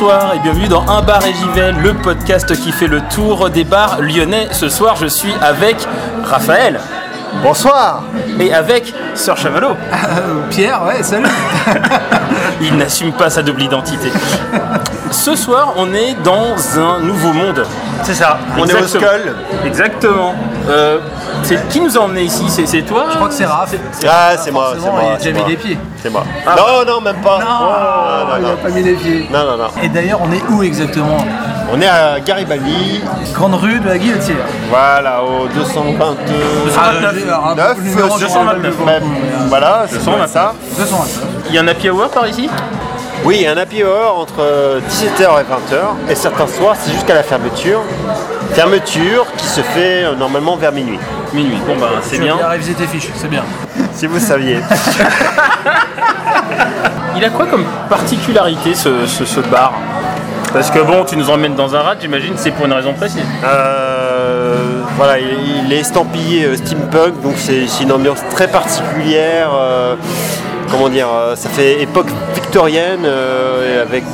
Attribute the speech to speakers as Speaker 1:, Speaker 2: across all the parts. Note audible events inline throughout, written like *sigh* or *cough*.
Speaker 1: Bonsoir et bienvenue dans Un bar et j'y vais, le podcast qui fait le tour des bars lyonnais. Ce soir, je suis avec Raphaël
Speaker 2: Bonsoir
Speaker 1: et avec Sœur Chavalot.
Speaker 2: Pierre, ouais, salut *laughs*
Speaker 1: Il n'assume pas sa double identité. Ce soir, on est dans un nouveau monde.
Speaker 2: C'est ça, on est au
Speaker 1: Exactement.
Speaker 2: Skull.
Speaker 1: Exactement. Euh, c'est qui nous a emmené ici C'est toi
Speaker 2: Je crois que c'est Raph.
Speaker 3: Ah, c'est moi, c'est moi.
Speaker 2: Il a mis les pieds.
Speaker 3: C'est moi.
Speaker 1: Ah.
Speaker 3: Non, non, même pas.
Speaker 2: Non,
Speaker 3: Oh,
Speaker 2: il pas mis les pieds.
Speaker 3: Non, non, non.
Speaker 2: Et d'ailleurs, on est où exactement
Speaker 3: On est à Garibaldi,
Speaker 2: Grande rue de la Guillotière.
Speaker 3: voilà, au 222.
Speaker 2: Ah, j'ai un peu le numéro, je me rappelle
Speaker 1: 229,
Speaker 2: plus.
Speaker 3: Même, voilà, c'est
Speaker 1: 229.
Speaker 3: ça.
Speaker 2: 229.
Speaker 1: Il y a un happy hour par ici
Speaker 3: Oui, il y a un happy hour entre 17h et 20h. Et certains soirs, c'est jusqu'à la fermeture. Fermeture qui se fait euh, normalement vers minuit.
Speaker 1: Minuit. Bon bah c'est bien.
Speaker 2: tes fiches, c'est bien. *laughs*
Speaker 3: Si vous saviez. *laughs*
Speaker 1: Il a quoi comme particularité ce, ce- ce bar? Parce que bon, tu nous emmènes dans un rat, j'imagine, c'est pour une raison précise.
Speaker 3: Euh, voilà, il, il est estampillé euh, steampunk, donc c'est c'est une ambiance très particulière. euh, comment dire, euh, ça fait époque victorienne euh, avec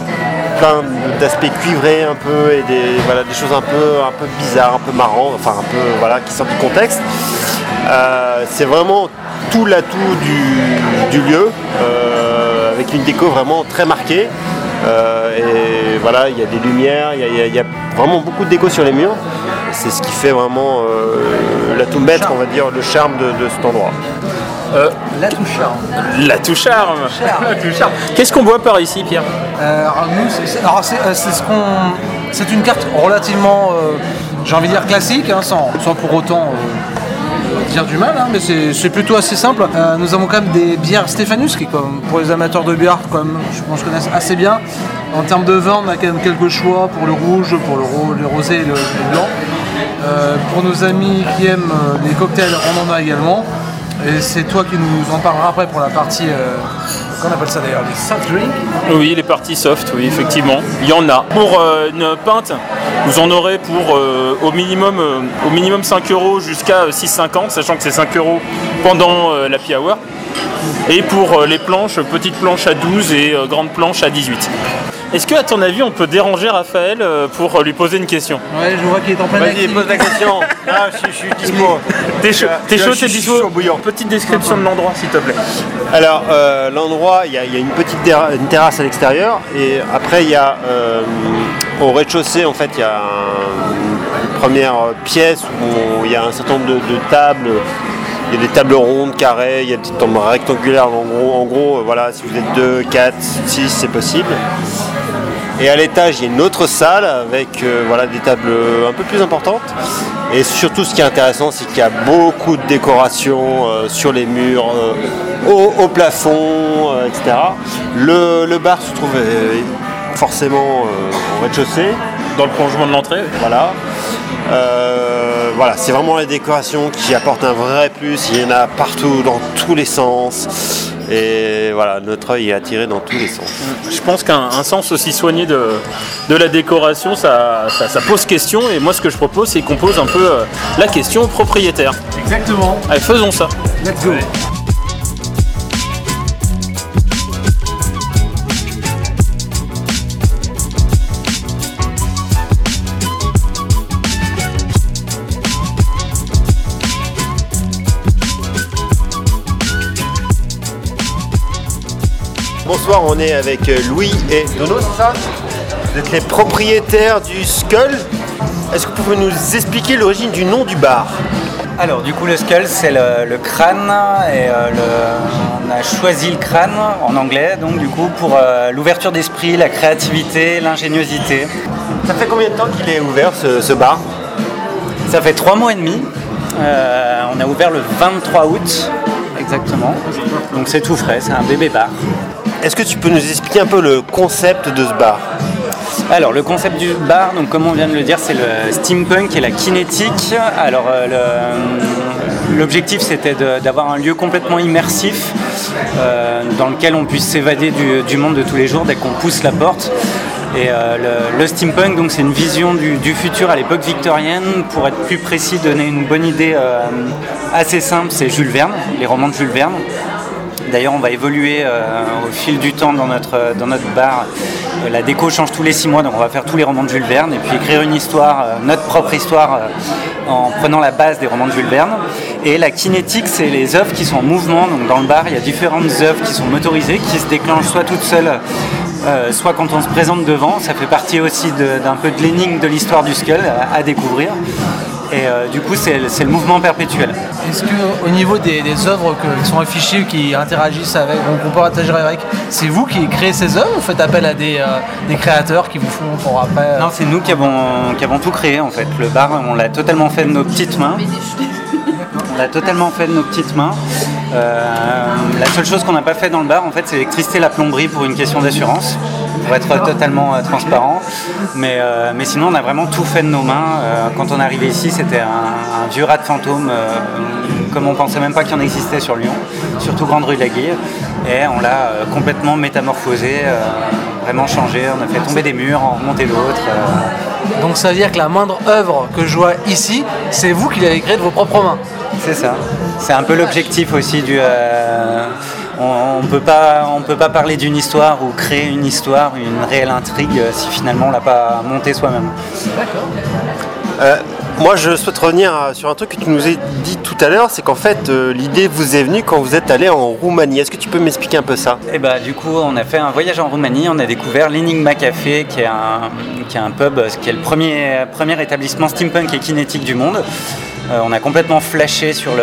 Speaker 3: plein d'aspects cuivrés un peu et des, choses un peu, bizarres, un peu marrantes, enfin un peu voilà, qui sortent du contexte. Euh, c'est vraiment tout l'atout du, lieu, euh, avec une déco vraiment très marquée. Voilà, il y a des lumières, il y a- vraiment beaucoup de déco sur les murs. C'est ce qui fait vraiment l'atout maître, on va dire, le charme de cet endroit.
Speaker 2: La touche charme.
Speaker 1: La touche charme La touche charme. *laughs* Qu'est-ce qu'on voit par ici, Pierre
Speaker 2: Euh, c'est- euh, ce une carte relativement, euh, j'ai envie de dire classique, hein, sans, sans pour autant euh, dire du mal, hein, mais c'est c'est plutôt assez simple. Euh, nous avons quand même des bières Stéphanus, qui, comme pour les amateurs de bière, je pense connaissent assez bien. En termes de vin, on a quand même quelques choix pour le rouge, pour le, ro- le rosé et le, le blanc. Euh, pour nos amis qui aiment euh, les cocktails, on en a également. Et c'est toi qui nous en parlera après pour la partie, euh, qu'on appelle ça d'ailleurs, les soft drinks.
Speaker 1: Oui, les parties soft, oui, effectivement. Il y en a. Pour euh, une pinte, vous en aurez pour euh, au, minimum, au minimum 5 euros jusqu'à euh, 6,50, sachant que c'est 5 euros pendant la happy hour. Et pour les planches, petites planches à 12 et grandes planches à 18. Est-ce que, à ton avis, on peut déranger Raphaël euh, pour euh, lui poser une question?
Speaker 2: Ouais, je vois qu'il est en pleine
Speaker 3: Vas-y, pose la question. *laughs* Ah, je, suis- je suis dispo.
Speaker 1: T'es chaud, t'es
Speaker 3: je
Speaker 1: chaud, t'es dispo?
Speaker 3: Chaud bouillant.
Speaker 1: Petite description de l'endroit, s'il te plaît.
Speaker 3: Alors, euh, l'endroit, il y, a il y a une petite une terrasse à l'extérieur, et après, il y a euh, au rez-de-chaussée, en fait, il y a un- une première pièce où il y a un certain nombre de, de tables. Il y a des tables rondes, carrées, il y a des petites tables rectangulaires. En gros, en gros, euh, voilà, si vous êtes 2, 4, 6, c'est possible. Et à l'étage, il y a une autre salle avec euh, voilà, des tables un peu plus importantes. Et surtout, ce qui est intéressant, c'est qu'il y a beaucoup de décorations euh, sur les murs, euh, au, au plafond, euh, etc. Le, le bar se trouve euh, forcément euh, au rez-de-chaussée.
Speaker 1: Dans le prolongement de l'entrée.
Speaker 3: Voilà. Euh, voilà, c'est vraiment la décoration qui apporte un vrai plus. Il y en a partout, dans tous les sens. Et voilà, notre œil est attiré dans tous les sens.
Speaker 1: Je pense qu'un un sens aussi soigné de, de la décoration, ça, ça, ça pose question. Et moi, ce que je propose, c'est qu'on pose un peu euh, la question au propriétaire.
Speaker 2: Exactement.
Speaker 1: Allez, faisons ça.
Speaker 2: Let's go.
Speaker 3: Bonsoir, on est avec euh, Louis et Dono, c'est ça? Vous êtes les propriétaires du Skull. Est-ce que vous pouvez nous expliquer l'origine du nom du bar?
Speaker 4: Alors du coup le skull c'est le, le crâne et euh, le- on a choisi le crâne en anglais donc du coup pour euh, l'ouverture d'esprit, la créativité, l'ingéniosité.
Speaker 3: Ça fait combien de temps qu'il est ouvert ce, ce bar?
Speaker 4: Ça fait trois mois et demi. Euh, on a ouvert le 23 août exactement. Donc c'est tout frais, c'est un bébé bar.
Speaker 3: Est-ce que tu peux nous expliquer un peu le concept de ce bar?
Speaker 4: Alors le concept du bar, donc comme on vient de le dire, c'est le steampunk et la kinétique. Alors euh, le- l'objectif c'était d'avoir un lieu complètement immersif euh, dans lequel on puisse s'évader du, monde de tous les jours dès qu'on pousse la porte. Et euh, le, steampunk, donc c'est une vision du, futur à l'époque victorienne. Pour être plus précis, donner une bonne idée euh, assez simple, c'est Jules Verne, les romans de Jules Verne. D'ailleurs, on va évoluer euh, au fil du temps dans notre, notre bar. Euh, la déco change tous les six mois, donc on va faire tous les romans de Jules Verne et puis écrire une histoire, euh, notre propre histoire, euh, en prenant la base des romans de Jules Verne. Et la kinétique, c'est les œuvres qui sont en mouvement. Donc dans le bar, il y a différentes œuvres qui sont motorisées, qui se déclenchent soit toutes seules, euh, soit quand on se présente devant. Ça fait partie aussi d'un peu de l'énigme de l'histoire du Skull à découvrir. Et euh, du coup, c'est le mouvement perpétuel.
Speaker 2: Est-ce que au niveau des, des œuvres que- qui sont affichées, qui interagissent avec, donc on peut interagir avec, c'est vous qui créez ces œuvres ou faites appel à des, euh, des créateurs qui vous font pour après euh,
Speaker 4: Non, c'est nous qui avons, qui avons tout créé en fait. Le bar, on l'a totalement fait de nos petites mains. On l'a totalement fait de nos petites mains. Euh, la seule chose qu'on n'a pas fait dans le bar, en fait, c'est l'électricité et la plomberie pour une question d'assurance, pour être totalement euh, transparent. Mais, euh, mais sinon, on a vraiment tout fait de nos mains. Euh, quand on est arrivé ici, c'était un, un vieux rat de fantôme, comme on pensait même pas qu'il en existait sur Lyon, surtout Grande Rue de la Guille. Et on l'a complètement métamorphosé, vraiment changé. On a fait tomber des murs, en remonter d'autres.
Speaker 2: Donc ça veut dire que la moindre œuvre que je vois ici, c'est vous qui l'avez créée de vos propres mains.
Speaker 4: C'est ça. C'est un peu l'objectif aussi du. euh, on ne peut pas, on peut pas parler d'une histoire ou créer une histoire, une réelle intrigue euh, si finalement on l'a pas montée soi-même.
Speaker 3: Euh, moi, je souhaite revenir sur un truc que tu nous as dit tout à l'heure, c'est qu'en fait, euh, l'idée vous est venue quand vous êtes allé en Roumanie. Est-ce que tu peux m'expliquer un peu ça?
Speaker 4: Et bah du coup on a fait un voyage en Roumanie, on a découvert l'Enigma Café qui est un, qui est un pub, qui est le premier, premier établissement steampunk et kinétique du monde. Euh, on a complètement flashé sur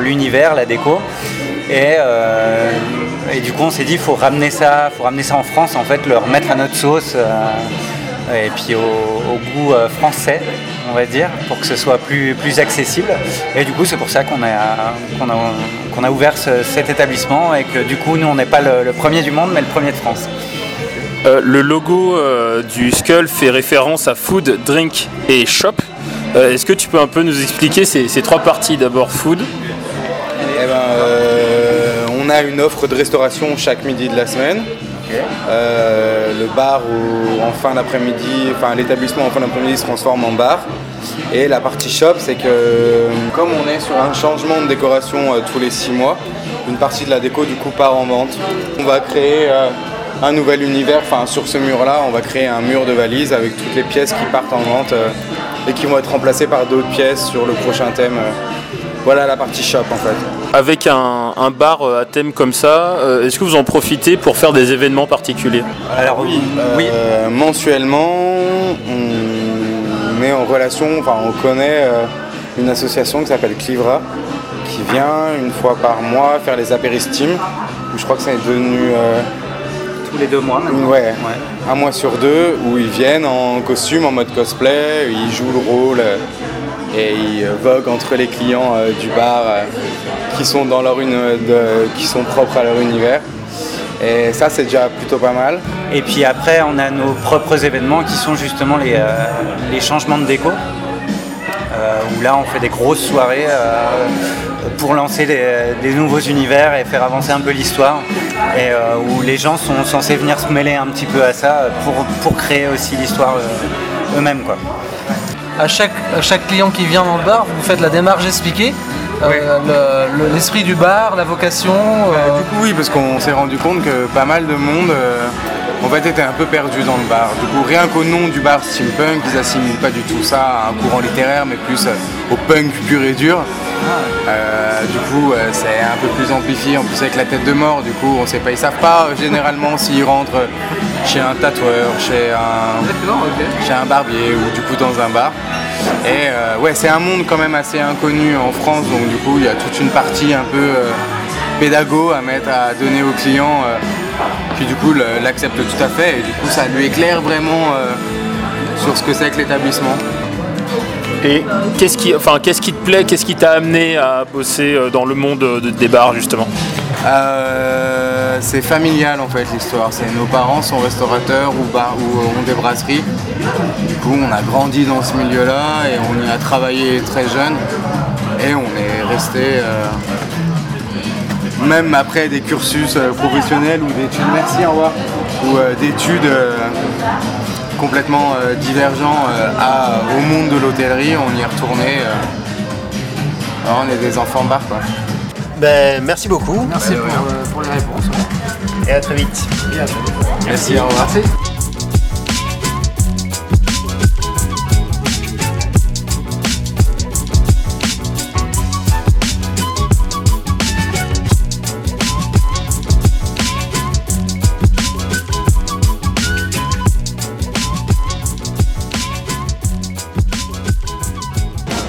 Speaker 4: l'univers, la déco. Et, euh, et du coup on s'est dit il faut ramener ça, faut ramener ça en France en fait, le remettre à notre sauce. euh, et puis au, au goût euh, français, on va dire, pour que ce soit plus, plus accessible. Et du coup, c'est pour ça qu'on a, qu'on a, qu'on a ouvert ce- cet établissement et que du coup, nous, on n'est pas le, le premier du monde, mais le premier de France.
Speaker 1: Euh, le logo euh, du Skull fait référence à Food, Drink et Shop. Euh, Est-ce que tu peux un peu nous expliquer ces, ces trois parties? D'abord Food,
Speaker 5: Eh ben, euh, on a une offre de restauration chaque midi de la semaine. Euh, le bar en fin d'après-midi, enfin l'établissement en fin d'après-midi se transforme en bar. Et la partie shop, c'est que comme on est sur un changement de décoration euh, tous les six mois, une partie de la déco du coup part en vente. On va créer euh, un nouvel univers, enfin sur ce mur-là, on va créer un mur de valise avec toutes les pièces qui partent en vente euh, et qui vont être remplacées par d'autres pièces sur le prochain thème. euh. Voilà la partie shop en fait.
Speaker 1: Avec un, un bar euh, à thème comme ça, euh, est-ce que vous en profitez pour faire des événements particuliers?
Speaker 4: Alors oui, oui.
Speaker 5: Euh, mensuellement, on est en relation, enfin on connaît euh, une association qui s'appelle Clivra, qui vient une fois par mois faire les apéristimes, où je crois que c'est devenu euh,
Speaker 4: tous les deux mois maintenant.
Speaker 5: ouais, un mois sur deux, où ils viennent en costume, en mode cosplay, ils jouent le rôle euh, et ils euh, voguent entre les clients euh, du bar euh, qui sont dans leur une, qui sont propres à leur univers. Et ça c'est déjà plutôt pas mal.
Speaker 4: Et puis après, on a nos propres événements qui sont justement les, les changements de déco. Où là, on fait des grosses soirées pour lancer des, des nouveaux univers et faire avancer un peu l'histoire. Et où les gens sont censés venir se mêler un petit peu à ça pour, pour créer aussi l'histoire eux-mêmes. quoi.
Speaker 2: À chaque, chaque client qui vient dans le bar, vous faites la démarche expliquée, euh, le- le- l'esprit du bar, la vocation. euh,
Speaker 5: du coup, oui, parce qu'on s'est rendu compte que pas mal de monde euh, en fait, était un peu perdu dans le bar. Du coup, rien qu'au nom du bar steampunk, ils assimilent pas du tout ça à un courant littéraire, mais plus au punk pur et dur. Euh, du coup, euh, c'est un peu plus amplifié, en plus avec la tête de mort. Du coup, on sait pas, ils savent pas euh, généralement *laughs* s'ils rentrent chez un tatoueur, chez un, chez un barbier ou du coup dans un bar. Et euh, ouais, c'est un monde quand même assez inconnu en France, donc du coup, il y a toute une partie un peu euh, pédago à mettre à donner aux clients, euh, qui du coup l'acceptent tout à fait, et du coup, ça lui éclaire vraiment euh, sur ce que c'est que l'établissement.
Speaker 1: Et qu'est-ce qui, enfin, qu'est-ce qui te plaît Qu'est-ce qui t'a amené à bosser euh, dans le monde euh, de- des bars justement?
Speaker 5: Euh, c'est familial en fait l'histoire. C'est nos parents sont restaurateurs ou, ou ont des brasseries. Du coup, on a grandi dans ce milieu-là et on y a travaillé très jeune. Et on est resté, euh, même après des cursus euh, professionnels ou d'études, merci, au revoir, ou euh, d'études euh, complètement euh, divergents euh, au monde de l'hôtellerie, on y est retourné. euh. On est des enfants bar quoi.
Speaker 3: Ben, merci beaucoup
Speaker 2: Merci pour, euh, pour les réponses.
Speaker 3: et à très vite.
Speaker 5: Merci, au revoir.
Speaker 2: Merci.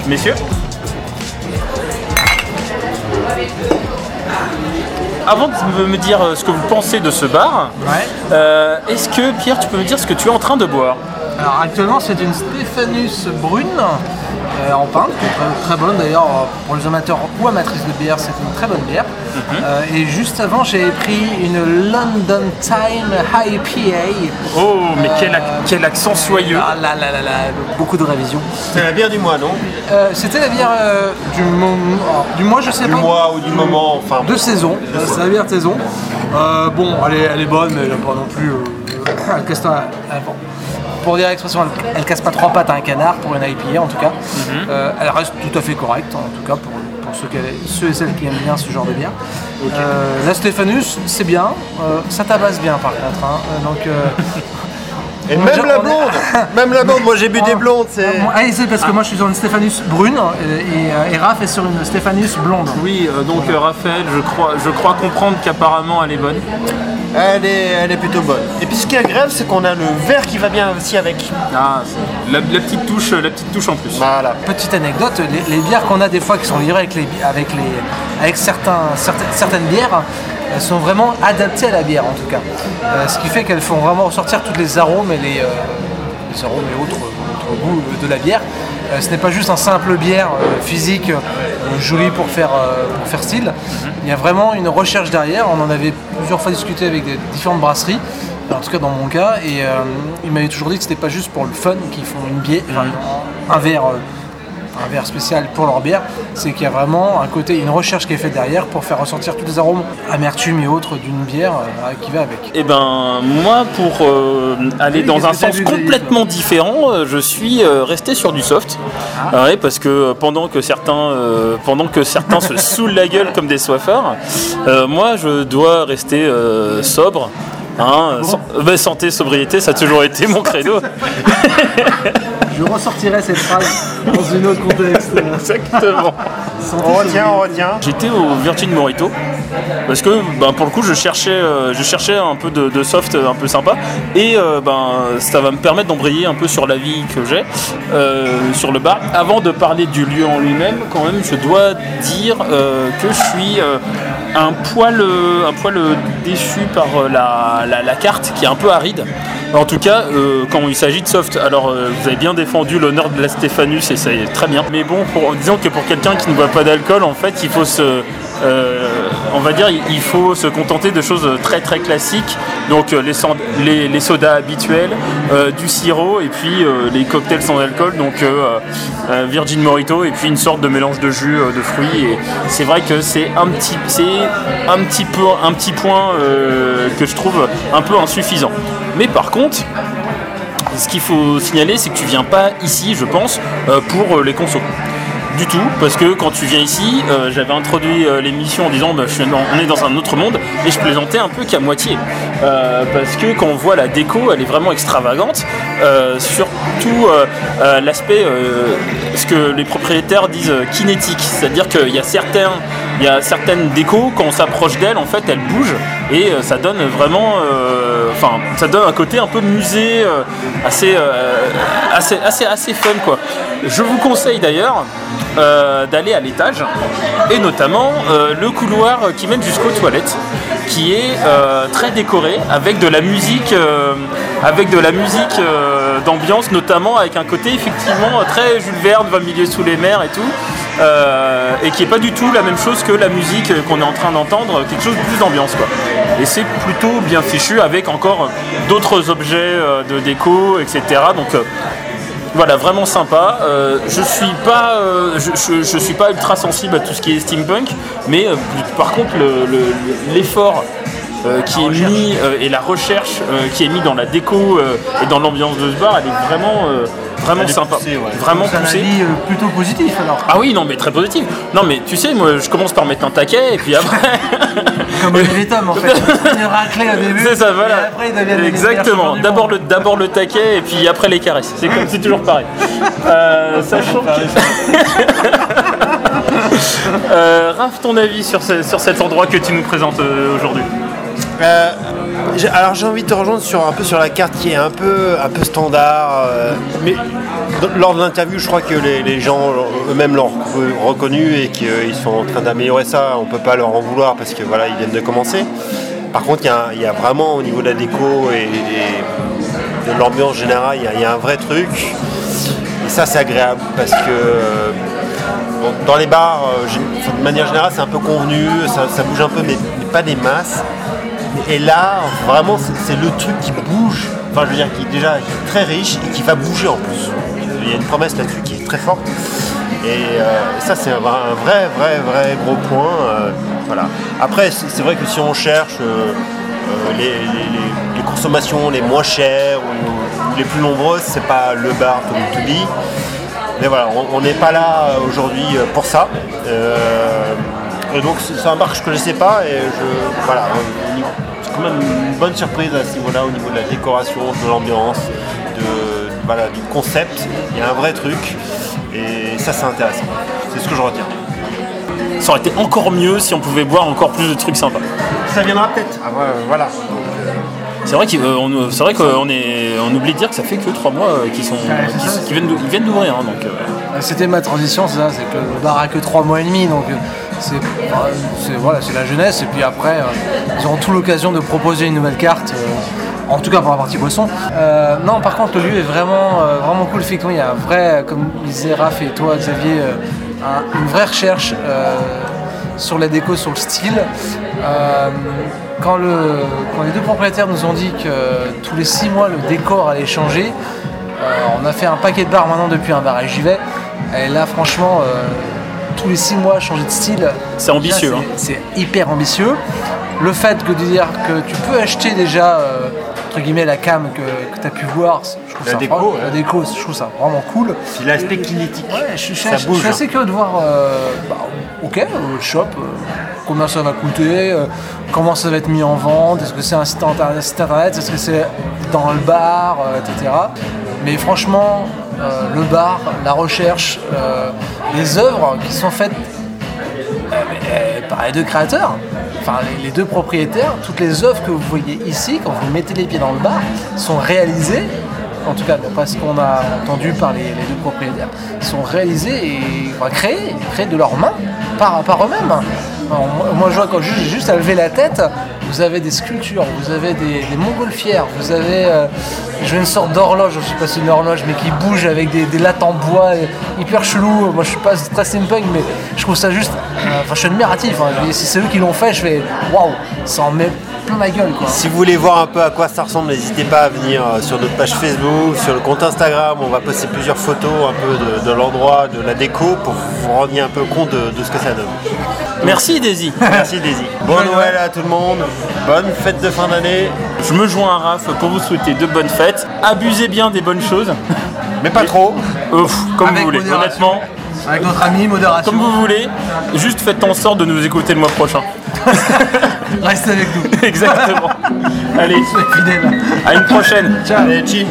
Speaker 1: Messieurs? Avant de me dire ce que vous pensez de ce bar,
Speaker 2: Ouais.
Speaker 1: euh, est-ce que Pierre, tu peux me dire ce que tu es en train de boire?
Speaker 2: Alors actuellement c'est une Stéphanus brune euh, en pinte, qui est très, très bonne d'ailleurs euh, pour les amateurs ou amatrices de bière, c'est une très bonne bière. Euh, et juste avant j'ai pris une London Time IPA.
Speaker 1: Oh, mais quel, ac- quel accent soyeux
Speaker 2: Ah là là là là, beaucoup de révision.
Speaker 3: C'est la bière du mois, non
Speaker 2: Euh, C'était la bière euh, du, alors, du mois je sais
Speaker 3: Du
Speaker 2: pas.
Speaker 3: mois ou du moment, enfin.
Speaker 2: De saison, Euh, c'est la bière de saison. Euh, bon, elle est, elle est bonne, mais elle n'a pas non plus. euh, *laughs* pas- elle- bon. Pour dire l'expression, elle, elle casse pas trois pattes à un canard pour une IPA en tout cas. Euh, elle reste tout à fait correcte en tout cas pour, pour ceux, qui- ceux et celles qui aiment bien ce genre de bière. Euh, la Stéphanus, c'est bien, euh, ça tabasse bien par contre. hein. Donc, *laughs*
Speaker 3: Et même
Speaker 2: déjà-
Speaker 3: la blonde *laughs* Même la blonde, moi j'ai bu des blondes, c'est.
Speaker 2: Ah, et c'est parce que moi je suis sur une Stéphanus brune euh, et, euh, et Raph est sur une Stéphanus blonde.
Speaker 1: Oui, euh, donc euh, Raphaël, je crois, je crois comprendre qu'apparemment elle est bonne.
Speaker 3: Elle est, elle est plutôt bonne. Et puis ce qui est agréable, c'est qu'on a le verre qui va bien aussi avec.
Speaker 1: Ah, c'est- la, la petite touche, la petite touche en plus.
Speaker 3: Voilà.
Speaker 2: Petite anecdote, les, les bières qu'on a des fois qui sont livrées avec, les, avec, les, avec certains, certaines, certaines bières, elles sont vraiment adaptées à la bière en tout cas. Euh, ce qui fait qu'elles font vraiment ressortir tous les arômes et les, euh, les arômes et autres, autres goûts de la bière. Euh, ce n'est pas juste un simple bière euh, physique euh, jolie pour faire, euh, pour faire style. Il y a vraiment une recherche derrière. On en avait plusieurs fois discuté avec différentes brasseries. En tout cas dans mon cas, et euh, il m'avait toujours dit que c'était pas juste pour le fun qu'ils font une bière, un verre euh, un verre spécial pour leur bière, c'est qu'il y a vraiment un côté, une recherche qui est faite derrière pour faire ressortir tous les arômes, amertume et autres d'une bière euh, qui va avec.
Speaker 1: Eh ben moi pour euh, aller
Speaker 2: Oui,
Speaker 1: dans un sens complètement différent, euh, je suis resté sur du soft.
Speaker 2: Ah.
Speaker 1: Ouais, parce que pendant que certains pendant que certains se *laughs* saoulent la gueule comme des soifards, moi je dois rester sobre. Hein, san- bah, santé, sobriété, ça a toujours été mon credo.
Speaker 2: Je ressortirai cette phrase dans une autre contexte.
Speaker 1: Exactement.
Speaker 3: On retient, on retient.
Speaker 1: J'étais au Virgin Morito parce que ben, pour le coup je cherchais, euh, je cherchais un peu de, soft un peu sympa et euh, ben, ça va me permettre d'embrayer un peu sur la vie que j'ai euh, sur le bar. Avant de parler du lieu en lui-même, quand même je dois dire que je suis un poil, un poil déçu par la, la- carte qui est un peu aride. En tout cas, quand il s'agit de soft, alors vous avez bien défendu l'honneur de la Stéphanus et ça est très bien. Mais bon, disons que pour quelqu'un qui ne boit pas d'alcool, en fait, il faut se, on va dire, il- faut se contenter de choses très très classiques. Donc euh, les, sodas habituels, euh, du sirop et puis euh, les cocktails sans alcool, donc euh, euh, Virgin Morito et puis une sorte de mélange de jus euh, de fruits. Et c'est vrai que c'est un petit, c'est un petit point euh, que je trouve un peu insuffisant. Mais par contre, ce qu'il faut signaler, c'est que tu viens pas ici, je pense, euh, pour euh, les consos. Du tout, parce que quand tu viens ici, euh, j'avais introduit euh, l'émission en disant bah, on est dans un autre monde et je plaisantais un peu qu'à moitié. Euh, parce que quand on voit la déco, elle est vraiment extravagante. Surtout l'aspect, ce que les propriétaires disent kinétique, c'est-à-dire qu'il y a il y a certaines décos, quand on s'approche d'elles, en fait, elles bougent et ça donne vraiment, enfin, ça donne un côté un peu musée, euh, assez, euh, assez, assez, assez fun quoi. Je vous conseille d'ailleurs euh, d'aller à l'étage et notamment le couloir qui mène jusqu'aux toilettes, qui est très décoré avec de la musique, avec de la musique d'ambiance, notamment avec un côté effectivement très Jules Verne, va milieu sous les mers et tout. Euh, et qui est pas du tout la même chose que la musique qu'on est en train d'entendre, quelque chose de plus d'ambiance quoi. Et c'est plutôt bien fichu avec encore d'autres objets euh, de déco, etc. Donc euh, voilà, vraiment sympa. Je suis pas, je, suis pas ultra sensible à tout ce qui est steampunk, mais par contre le- le- l'effort euh, qui est mis euh, et la recherche euh, qui est mis dans la déco et dans l'ambiance de ce bar, elle est vraiment, vraiment
Speaker 3: est
Speaker 1: sympa,
Speaker 3: poussée, ouais.
Speaker 1: vraiment poussée.
Speaker 2: avis plutôt positif alors.
Speaker 1: Ah oui, non, mais très positif. Non, mais tu sais, moi, je commence par mettre un taquet et puis après. *laughs*
Speaker 2: Comme Olivier Tom en fait. *laughs* Raclaient au début.
Speaker 1: C'est ça,
Speaker 2: Et
Speaker 1: voilà.
Speaker 2: après ils deviennent les
Speaker 1: Exactement. D'abord le, d'abord le taquet et puis après les caresses. C'est comme, c'est toujours pareil. Sachant que. *laughs* Raph, ton avis sur, ce- sur cet endroit que tu nous présentes aujourd'hui?
Speaker 3: Euh, alors j'ai envie de te rejoindre sur un peu sur la carte qui est un peu un peu standard, euh, mais lors de l'interview, je crois que les, gens eux-mêmes l'ont re- reconnu et qu'ils sont en train d'améliorer ça. On peut pas leur en vouloir parce que voilà, ils viennent de commencer. Par contre, il y, a vraiment au niveau de la déco et, de l'ambiance générale, il y a- un vrai truc. Et ça, c'est agréable parce que euh, dans les bars, euh, de manière générale, c'est un peu convenu, ça, bouge un peu, mais pas des masses. Et là, vraiment, c'est le truc qui bouge, enfin, je veux dire, qui est déjà très riche et qui va bouger en plus. Il y a une promesse là-dessus qui est très forte. Et euh, ça, c'est un, vrai, vrai, vrai gros point. euh, voilà. Après, c'est vrai que si on cherche euh, les, consommations les moins chères ou, les plus nombreuses, c'est pas le bar comme to be. Mais voilà, on- n'est pas là aujourd'hui pour ça. Euh, et donc c'est un bar que je connaissais pas et je voilà, niveau- c'est quand même une bonne surprise à ce niveau-là au niveau de la décoration, de l'ambiance, de voilà, du concept. Il y a un vrai truc et ça c'est intéressant. C'est ce que je retiens.
Speaker 1: Ça aurait été encore mieux si on pouvait boire encore plus de trucs sympas.
Speaker 3: Ça viendra peut-être. Ah, ouais, voilà.
Speaker 1: C'est vrai qu'il- euh, on- c'est vrai qu'on est, on oublie de dire que ça fait que trois mois euh, qu'ils sont, qu'ils viennent, d'ou- ils viennent d'ouvrir. hein, donc, euh,
Speaker 2: C'était ma transition, c'est ça, c'est que le bar a que 3 mois et demi, donc euh, c'est voilà, la jeunesse, et puis après, euh, ils auront tout l'occasion de proposer une nouvelle carte, euh, en tout cas pour la partie boisson. Euh, non, par contre, le lieu est vraiment, vraiment cool, effectivement, il y a un vrai, comme disaient Raph et toi, Xavier, un- une vraie recherche sur la déco, sur le style. Quand, le, quand les deux propriétaires nous ont dit que tous les 6 mois, le décor allait changer, on a fait un paquet de bars maintenant depuis un bar et j'y vais. Et là, franchement, tous les six mois, changer de style.
Speaker 1: C'est ambitieux, hein.
Speaker 2: C'est hyper ambitieux. Le fait que de dire que tu peux acheter déjà, euh, entre guillemets, la cam que, tu as pu voir, je trouve
Speaker 3: La
Speaker 2: ça
Speaker 3: déco,
Speaker 2: vraiment-
Speaker 3: ouais.
Speaker 2: la déco, je trouve ça vraiment cool.
Speaker 3: Puis l'aspect kinétique.
Speaker 2: Ouais, je, je-
Speaker 3: Ça
Speaker 2: je-
Speaker 3: bouge,
Speaker 2: je suis assez curieux de voir, euh, bah, ok, euh, le shop, euh, combien ça va coûter, euh, comment ça va être mis en vente, est-ce que c'est un site, internet, est-ce que c'est dans le bar, euh, etc. Mais franchement, le bar, la recherche, euh, les œuvres qui sont faites euh, euh, par les deux créateurs, enfin les, deux propriétaires, toutes les œuvres que vous voyez ici, quand vous mettez les pieds dans le bar, sont réalisées, en tout cas d'après ce qu'on a entendu par les, deux propriétaires, sont réalisées et créées, créées de leurs mains, par eux-mêmes. Moi, je vois quand juste, juste à lever la tête, vous avez des sculptures, vous avez des, des montgolfières, vous avez euh, une sorte d'horloge, je sais pas si c'est une horloge, mais qui bouge avec des, lattes en bois hyper chelou. Moi je suis pas très steampunk, mais je trouve ça juste. euh, Enfin, je suis admiratif. hein. Si c'est eux qui l'ont fait, je fais waouh, ça en met plein ma gueule.
Speaker 3: Si vous voulez voir un peu à quoi ça ressemble, n'hésitez pas à venir euh, sur notre page Facebook, sur le compte Instagram. On va poster plusieurs photos un peu de, l'endroit, de la déco pour vous rendre un peu compte de ce que ça donne.
Speaker 1: Merci Daisy. *laughs*
Speaker 3: Merci Daisy. Bon Noël à tout le monde. Bonne fête de fin d'année.
Speaker 1: Je me joins à Raph pour vous souhaiter de bonnes fêtes. Abusez bien des bonnes choses. *laughs*
Speaker 3: Mais pas trop.
Speaker 1: Ouf, comme
Speaker 2: Avec
Speaker 1: vous voulez.
Speaker 2: modération.
Speaker 1: Honnêtement,
Speaker 2: Avec notre ami, modération.
Speaker 1: comme vous voulez. Juste faites en sorte de nous écouter le mois prochain. *laughs*
Speaker 2: Reste avec nous.
Speaker 1: Exactement. Allez,
Speaker 2: Soyez fidèles.
Speaker 1: à une prochaine.
Speaker 2: Ciao.
Speaker 3: Allez, chill.